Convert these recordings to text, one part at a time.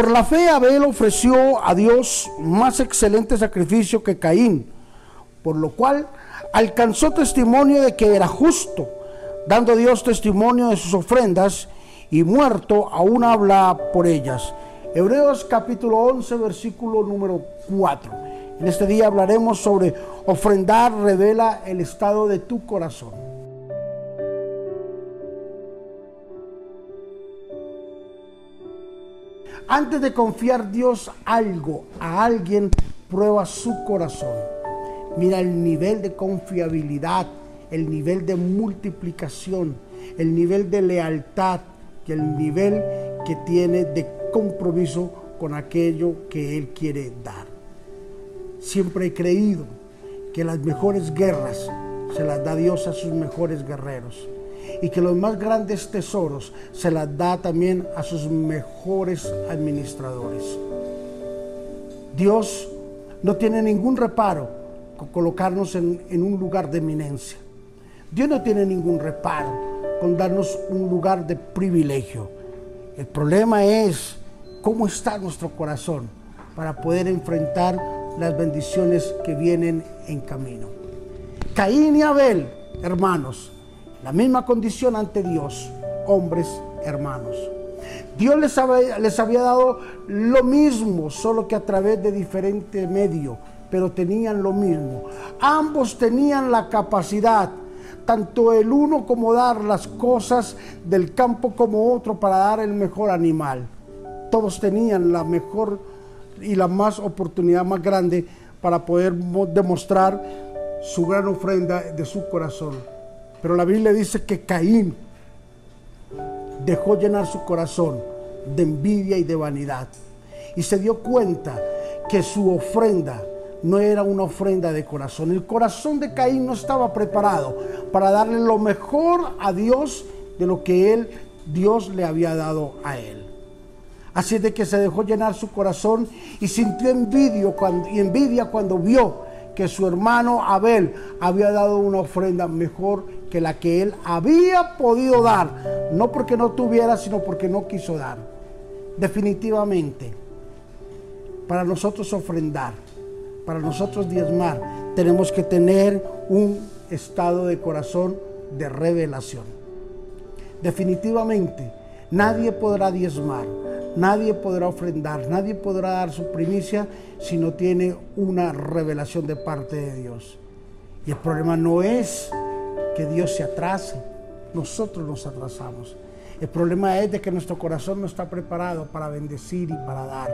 Por la fe Abel ofreció a Dios más excelente sacrificio que Caín, por lo cual alcanzó testimonio de que era justo, dando Dios testimonio de sus ofrendas y muerto aún habla por ellas. Hebreos capítulo 11, versículo número 4. En este día hablaremos sobre ofrendar revela el estado de tu corazón. Antes de confiar Dios algo a alguien, prueba su corazón. Mira el nivel de confiabilidad, el nivel de multiplicación, el nivel de lealtad y el nivel que tiene de compromiso con aquello que Él quiere dar. Siempre he creído que las mejores guerras se las da Dios a sus mejores guerreros y que los más grandes tesoros se las da también a sus mejores administradores. Dios no tiene ningún reparo con colocarnos en, un lugar de eminencia. Dios no tiene ningún reparo con darnos un lugar de privilegio. El problema es cómo está nuestro corazón para poder enfrentar las bendiciones que vienen en camino. Caín y Abel, hermanos, la misma condición ante Dios, hombres hermanos. Dios les había, les había dado lo mismo, solo que a través de diferentes medios, pero tenían lo mismo. Ambos tenían la capacidad, tanto el uno como dar las cosas del campo como otro para dar el mejor animal. Todos tenían la mejor y la más oportunidad más grande para poder demostrar su gran ofrenda de su corazón. Pero la Biblia dice que Caín dejó llenar su corazón de envidia y de vanidad. Y se dio cuenta que su ofrenda no era una ofrenda de corazón. El corazón de Caín no estaba preparado para darle lo mejor a Dios de lo que él, Dios le había dado a él. Así de que se dejó llenar su corazón y sintió envidia cuando, y envidia cuando vio que su hermano Abel había dado una ofrenda mejor que la que él había podido dar, no porque no tuviera, sino porque no quiso dar. Definitivamente, para nosotros ofrendar, para nosotros diezmar, tenemos que tener un estado de corazón de revelación. Definitivamente, nadie podrá diezmar, Nadie podrá ofrendar, nadie podrá dar su primicia si no tiene una revelación de parte de Dios. Y el problema no es que Dios se atrase, nosotros nos atrasamos. El problema es de que nuestro corazón no está preparado para bendecir y para dar.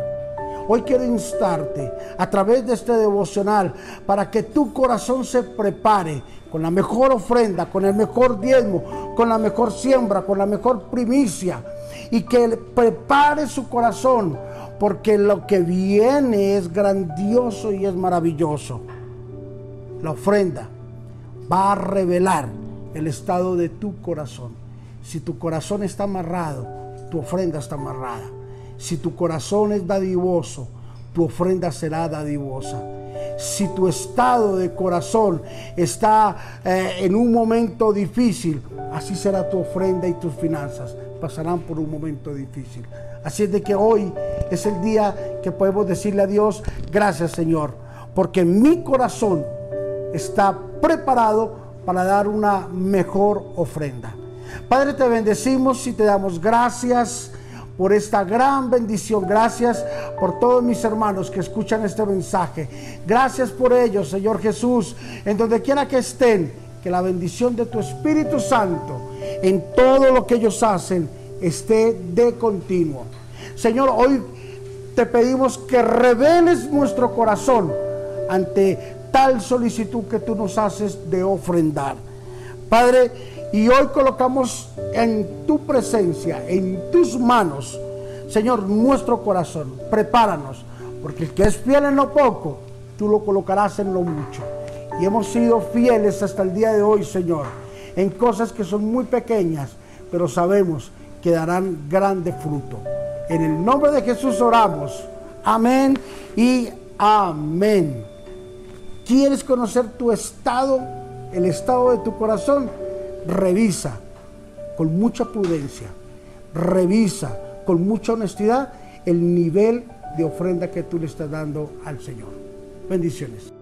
Hoy quiero instarte a través de este devocional para que tu corazón se prepare con la mejor ofrenda, con el mejor diezmo, con la mejor siembra, con la mejor primicia y que prepare su corazón porque lo que viene es grandioso y es maravilloso. La ofrenda va a revelar el estado de tu corazón. Si tu corazón está amarrado, tu ofrenda está amarrada. Si tu corazón es dadivoso, tu ofrenda será dadivosa. Si tu estado de corazón está eh, en un momento difícil, así será tu ofrenda y tus finanzas pasarán por un momento difícil. Así es de que hoy es el día que podemos decirle a Dios, gracias Señor, porque mi corazón está preparado para dar una mejor ofrenda. Padre, te bendecimos y te damos gracias por esta gran bendición. Gracias por todos mis hermanos que escuchan este mensaje. Gracias por ellos, Señor Jesús, en donde quiera que estén, que la bendición de tu Espíritu Santo en todo lo que ellos hacen esté de continuo. Señor, hoy te pedimos que reveles nuestro corazón ante tal solicitud que tú nos haces de ofrendar. Padre, y hoy colocamos en tu presencia, en tus manos, Señor, nuestro corazón. Prepáranos, porque el que es fiel en lo poco, tú lo colocarás en lo mucho. Y hemos sido fieles hasta el día de hoy, Señor en cosas que son muy pequeñas, pero sabemos que darán grande fruto. En el nombre de Jesús oramos. Amén y amén. ¿Quieres conocer tu estado, el estado de tu corazón? Revisa con mucha prudencia, revisa con mucha honestidad el nivel de ofrenda que tú le estás dando al Señor. Bendiciones.